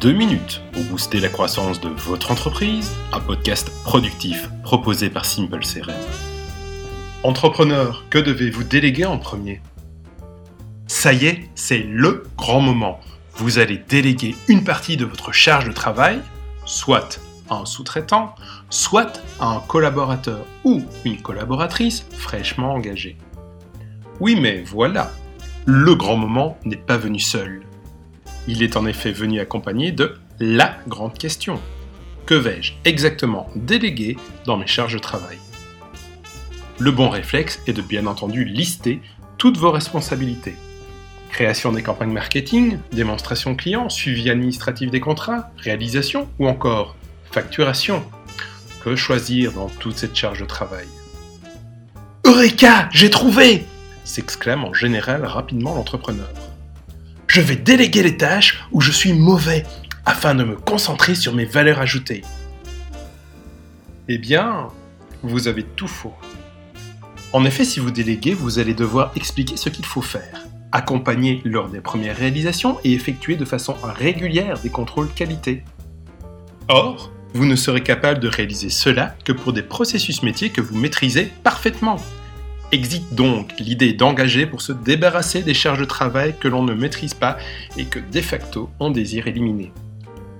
2 minutes pour booster la croissance de votre entreprise, un podcast productif proposé par Simple CRM. Entrepreneur, que devez-vous déléguer en premier? Ça y est, c'est le grand moment. Vous allez déléguer une partie de votre charge de travail, soit à un sous-traitant, soit à un collaborateur ou une collaboratrice fraîchement engagée. Oui, mais voilà, le grand moment n'est pas venu seul. Il est en effet venu accompagné de la grande question. Que vais-je exactement déléguer dans mes charges de travail? Le bon réflexe est de bien entendu lister toutes vos responsabilités. Création des campagnes marketing, démonstration client, suivi administratif des contrats, réalisation ou encore facturation. Que choisir dans toute cette charge de travail? Eureka J'ai trouvé s'exclame en général rapidement l'entrepreneur. Je vais déléguer les tâches où je suis mauvais afin de me concentrer sur mes valeurs ajoutées. Eh bien, vous avez tout faux. En effet, si vous déléguez, vous allez devoir expliquer ce qu'il faut faire, accompagner lors des premières réalisations et effectuer de façon régulière des contrôles qualité. Or, vous ne serez capable de réaliser cela que pour des processus métiers que vous maîtrisez parfaitement. Existe donc l'idée d'engager pour se débarrasser des charges de travail que l'on ne maîtrise pas et que de facto on désire éliminer.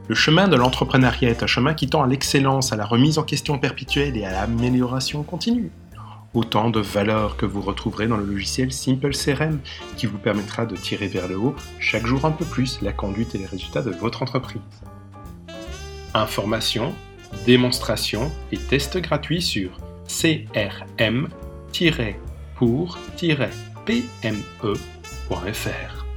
Le chemin de l'entrepreneuriat est un chemin qui tend à l'excellence, à la remise en question perpétuelle et à l'amélioration continue. Autant de valeurs que vous retrouverez dans le logiciel Simple CRM qui vous permettra de tirer vers le haut chaque jour un peu plus la conduite et les résultats de votre entreprise. Informations, démonstrations et tests gratuits sur crm pour-pme.fr.